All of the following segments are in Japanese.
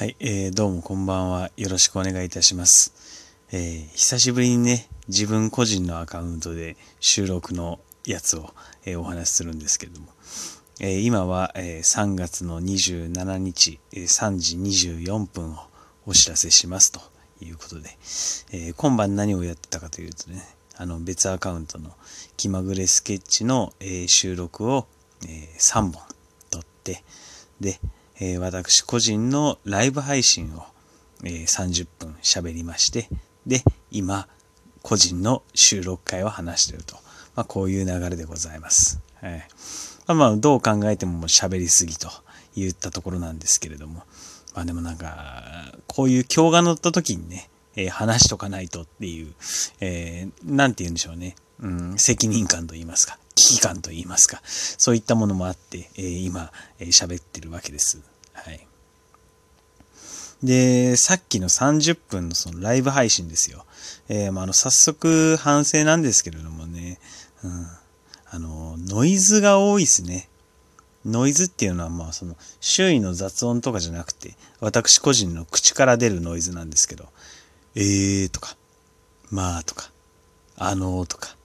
はい、えー、どうもこんばんは。よろしくお願いいたします。えー、久しぶりにね、自分個人のアカウントで収録のやつを、えーお話しするんですけれども、えー今は、えー3月の27日、えー3時24分をお知らせしますということで、えー今晩何をやってたかというとね、あの別アカウントの気まぐれスケッチの、えー収録を、えー3本撮って、で、えー私個人のライブ配信を、えー30分喋りまして、で、今、個人の収録会を話していると。まあ、こういう流れでございます。はい。まあ、まあ、どう考えても喋りすぎと言ったところなんですけれども。まあでもなんか、こういう今日が乗った時にね、えー話しとかないとっていう、えーなんて言うんでしょうね。うん、責任感と言いますか、危機感と言いますか、そういったものもあって、えー今、えー喋ってるわけです。はい。で、さっきの30分のそのライブ配信ですよ。えーまあ、あの、早速反省なんですけれどもね、うん、あの、ノイズが多いですね。ノイズっていうのはまあその周囲の雑音とかじゃなくて私個人の口から出るノイズなんですけどえーとかまあとかあのーとか、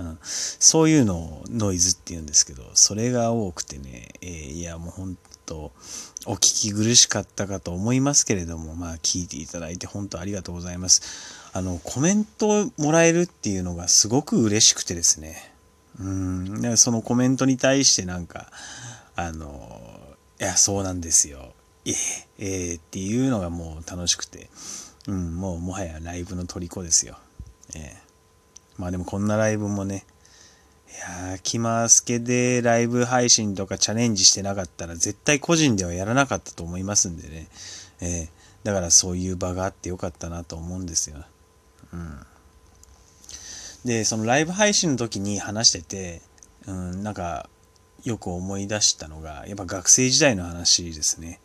うん、そういうのをノイズって言うんですけどそれが多くてね、えーいやもう本当お聞き苦しかったかと思いますけれどもまあ聞いていただいて本当ありがとうございます。あのコメントをもらえるっていうのがすごく嬉しくてですね。うん、でそのコメントに対してなんか、あの、いや、そうなんですよ。ええええっていうのがもう楽しくて、うん、もうもはやライブの虜ですよ。ええまあでもこんなライブもね、いやー、気まスケでライブ配信とかチャレンジしてなかったら絶対個人ではやらなかったと思いますんでね。ええだからそういう場があってよかったなと思うんですよ。うん。で、そのライブ配信の時に話してて、うん、なんか、よく思い出したのが、やっぱ学生時代の話ですね。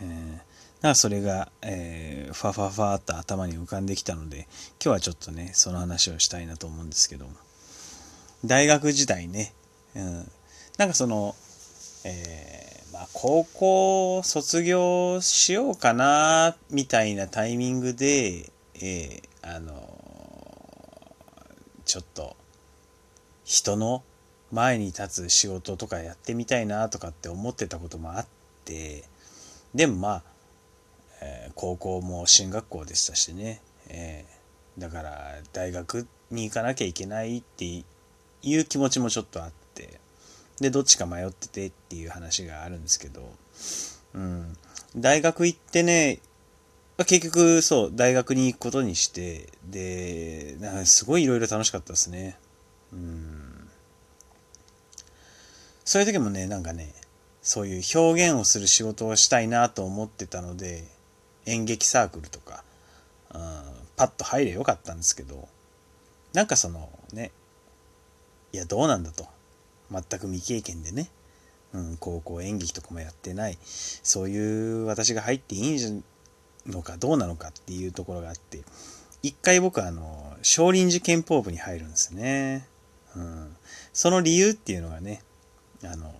えー、かそれが、えー、ファファファーっと頭に浮かんできたので、今日はちょっとね、その話をしたいなと思うんですけども。大学時代ね、うん、なんかその、えーまあ、高校卒業しようかな、みたいなタイミングで、えーあのちょっと人の前に立つ仕事とかやってみたいなとかって思ってたこともあってでもまあ、えー高校も進学校でしたしね、えーだから大学に行かなきゃいけないっていう気持ちもちょっとあって。でどっちか迷っててっていう話があるんですけど、うん、大学行ってね結局そう大学に行くことにして。でなんかすごいいろいろ楽しかったですね。うん。そういう時もねなんかねそういう表現をする仕事をしたいなと思ってたので演劇サークルとか、うん、パッと入れよかったんですけどなんかそのねいやどうなんだと。全く未経験でね、うん、高校演劇とかもやってない。そういう私が入っていいのかどうなのかっていうところがあって一回僕あの少林寺拳法部に入るんですね、うん、その理由っていうのがねあの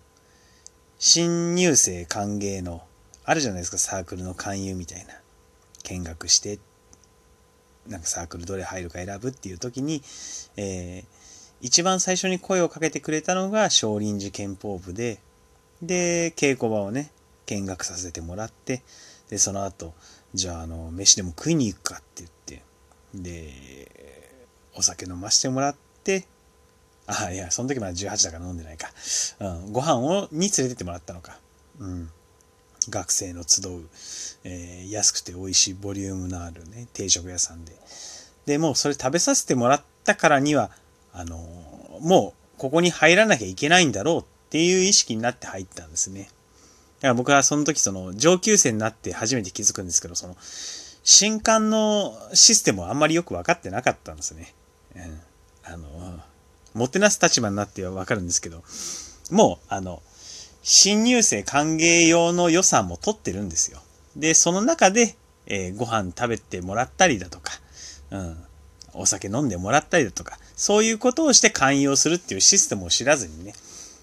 新入生歓迎のあるじゃないですか。サークルの勧誘みたいな。見学してなんかサークルどれ入るか選ぶっていう時に、えー一番最初に声をかけてくれたのが少林寺拳法部でで稽古場をね見学させてもらってでその後じゃああの飯でも食いに行くかって言ってでお酒飲ましてもらってあいやその時まだ18だから飲んでないか、うん、ご飯をに連れてってもらったのか、うん、学生の集う、えー安くて美味しいボリュームのあるね定食屋さんででもうそれ食べさせてもらったからにはあのもうここに入らなきゃいけないんだろうっていう意識になって入ったんですね。だから僕はその時その上級生になって初めて気づくんですけど、その新刊のシステムをあんまりよく分かってなかったんですね。うん、あの、もてなす立場になっては分かるんですけど、もうあの、新入生歓迎用の予算も取ってるんですよ。で、その中で、えーご飯食べてもらったりだとか、うん、お酒飲んでもらったりだとか、そういうことをして寛容するっていうシステムを知らずにね、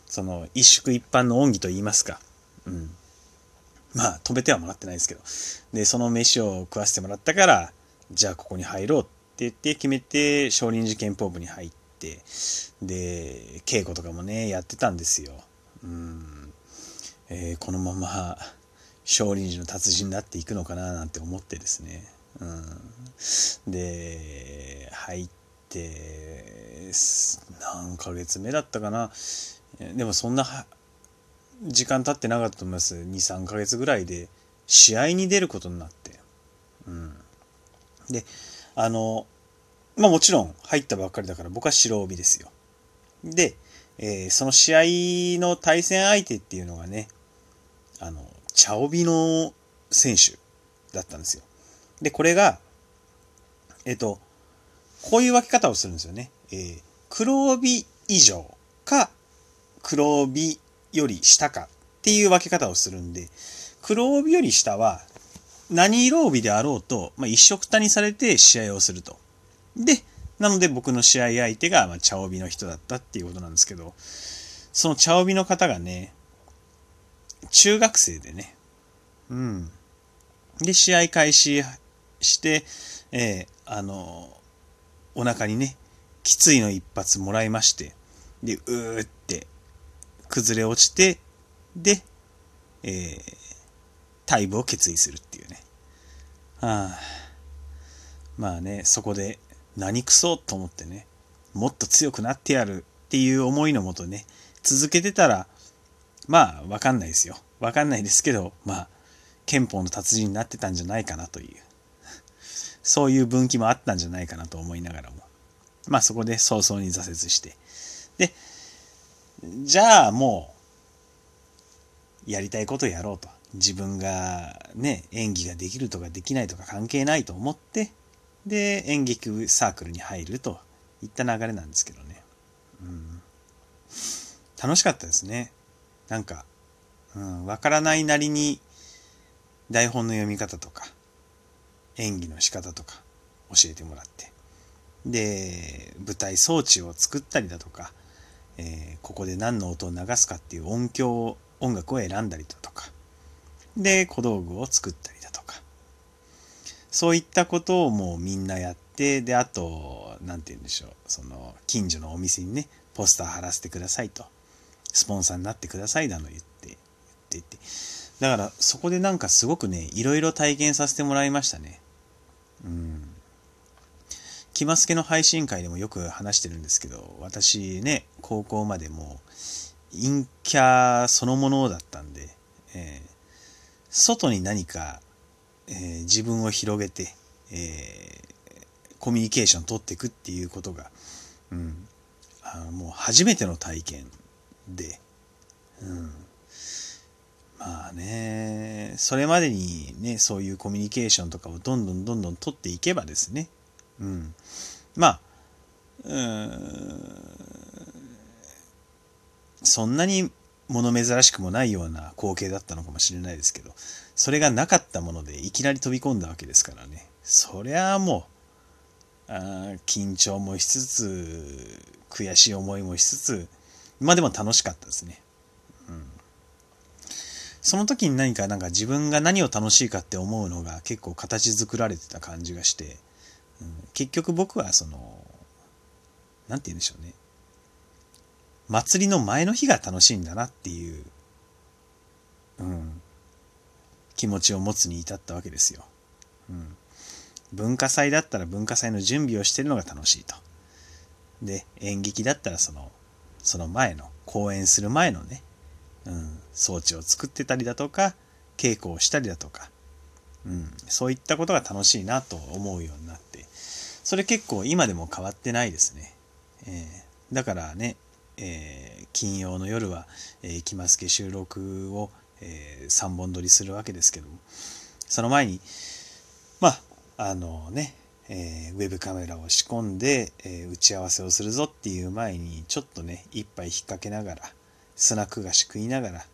その一宿一般の恩義と言いますか、うん。まあ止めてはもらってないですけどでその飯を食わせてもらったからじゃあここに入ろうって言って決めて少林寺拳法部に入ってで稽古とかもねやってたんですよ。うん。えー、このまま少林寺の達人になっていくのかななんて思ってですね。うん、で入って何ヶ月目だったかな。でもそんな時間経ってなかったと思います。23ヶ月ぐらいで試合に出ることになって、うん、であのまあもちろん入ったばっかりだから僕は白帯ですよ。で、えー、その試合の対戦相手っていうのがねあの茶帯の選手だったんですよでこれがえっ、とこういう分け方をするんですよね、えー、黒帯以上か黒帯より下かっていう分け方をするんで、黒帯より下は何色帯であろうと、まあ、一色たにされて試合をすると。で、なので僕の試合相手がまあ茶帯の人だったっていうことなんですけど、その茶帯の方がね、中学生でね、うん。で、試合開始して、えー、あの、お腹にね、きついの一発もらいまして、で、うーって崩れ落ちて、で、えー、退部を決意するっていうね。はあ、まあね、そこで何くそと思ってね、もっと強くなってやるっていう思いのもとね、続けてたら、まあ、わかんないですよ。わかんないですけど、まあ、憲法の達人になってたんじゃないかなという、そういう分岐もあったんじゃないかなと思いながらも、まあそこで早々に挫折して、で、じゃあもう、やりたいことやろうと。自分がね、演技ができるとかできないとか関係ないと思って、で、演劇サークルに入るといった流れなんですけどね。うん、楽しかったですね。なんか、うん、わからないなりに台本の読み方とか、演技の仕方とか教えてもらって。で、舞台装置を作ったりだとか、えー、ここで何の音を流すかっていう音響音楽を選んだりだとかで小道具を作ったりだとかそういったことをもうみんなやってであと何て言うんでしょうその近所のお店にねポスター貼らせてくださいと。スポンサーになってくださいだの言って言っていて。だからそこでなんかすごくねいろいろ体験させてもらいましたね。うん。きますけの配信会でもよく話してるんですけど、私ね、高校までも陰キャそのものだったんで、えー、外に何か、えー、自分を広げて、えー、コミュニケーション取っていくっていうことが、うん、あのもう初めての体験で、うん、まあね、それまでにね、そういうコミュニケーションとかをどんどんどんどん取っていけばですね、うん。まあ、うん、そんなに物珍しくもないような光景だったのかもしれないですけど、それがなかったものでいきなり飛び込んだわけですからね。そりゃあもう、あ緊張もしつつ、悔しい思いもしつつ、まあでも楽しかったですね。うん。その時に何かなんか自分が何を楽しいかって思うのが結構形作られてた感じがして、うん、結局僕はその何て言うんでしょうね祭りの前の日が楽しいんだなっていう、うん、気持ちを持つに至ったわけですよ。うん、文化祭だったら文化祭の準備をしてるのが楽しいと。で演劇だったらそのその前の公演する前のね、うん、装置を作ってたりだとか稽古をしたりだとか、うん、そういったことが楽しいなと思うようになってそれ結構今でも変わってないですね。えー、だからね、えー、金曜の夜は、えー、きますけ収録を、えー、3本撮りするわけですけども、その前に、まあ、あのね、えー、ウェブカメラを仕込んで、えー、打ち合わせをするぞっていう前に、ちょっとね、一杯引っ掛けながら、スナック菓子食いながら、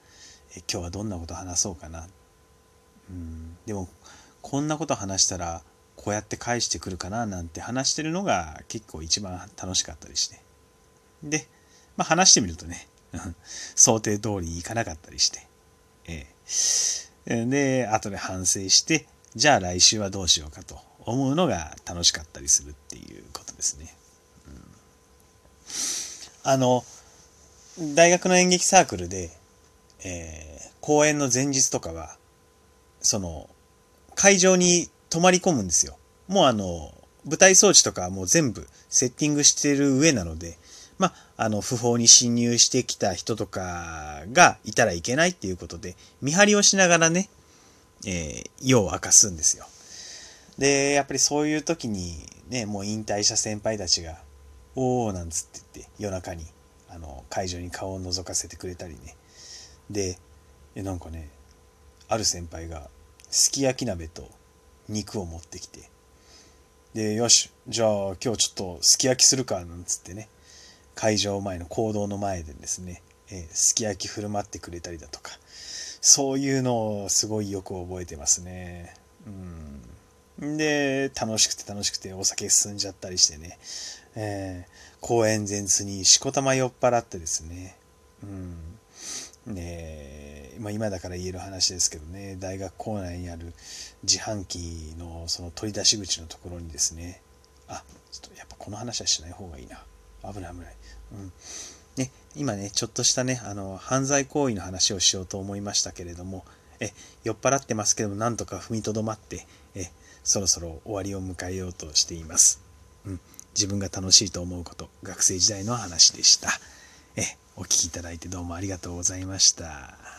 えー、今日はどんなこと話そうかな。うん、でも、こんなこと話したら、こうやって返してくるかななんて話してるのが結構一番楽しかったりして。で、まあ、話してみるとね、想定通りにいかなかったりして。えで後で反省してじゃあ来週はどうしようかと思うのが楽しかったりするっていうことですね。うん、あの大学の演劇サークルで、えー、公演の前日とかはその会場に泊まり込むんですよ。もうあの舞台装置とかもう全部セッティングしてる上なので、まあ、あの、不法に侵入してきた人とかがいたらいけないっていうことで、見張りをしながらね、えー、夜を明かすんですよ。で、やっぱりそういう時にね、もう引退した先輩たちが、おーなんつって言って夜中にあの会場に顔を覗かせてくれたりね。で、えなんかね、ある先輩がすき焼き鍋と肉を持ってきて、で、よし、じゃあ今日ちょっとすき焼きするか、なんつってね、会場前の行動の前でですね、えー、すき焼き振る舞ってくれたりだとか、そういうのをすごいよく覚えてますね。うん。で、楽しくて楽しくてお酒進んじゃったりしてね、えー、公演前日にしこたま酔っ払ってですね、うん。ねまあ、今だから言える話ですけどね、大学構内にある自販機のその取り出し口のところにですね、あ、ちょっとやっぱこの話はしない方がいいな。危ない危ない。うん。ね、今ね、ちょっとしたね、あの、犯罪行為の話をしようと思いましたけれども、え、酔っ払ってますけども、なんとか踏みとどまって、え、そろそろ終わりを迎えようとしています。うん。自分が楽しいと思うこと、学生時代の話でした。え、お聴きいただいてどうもありがとうございました。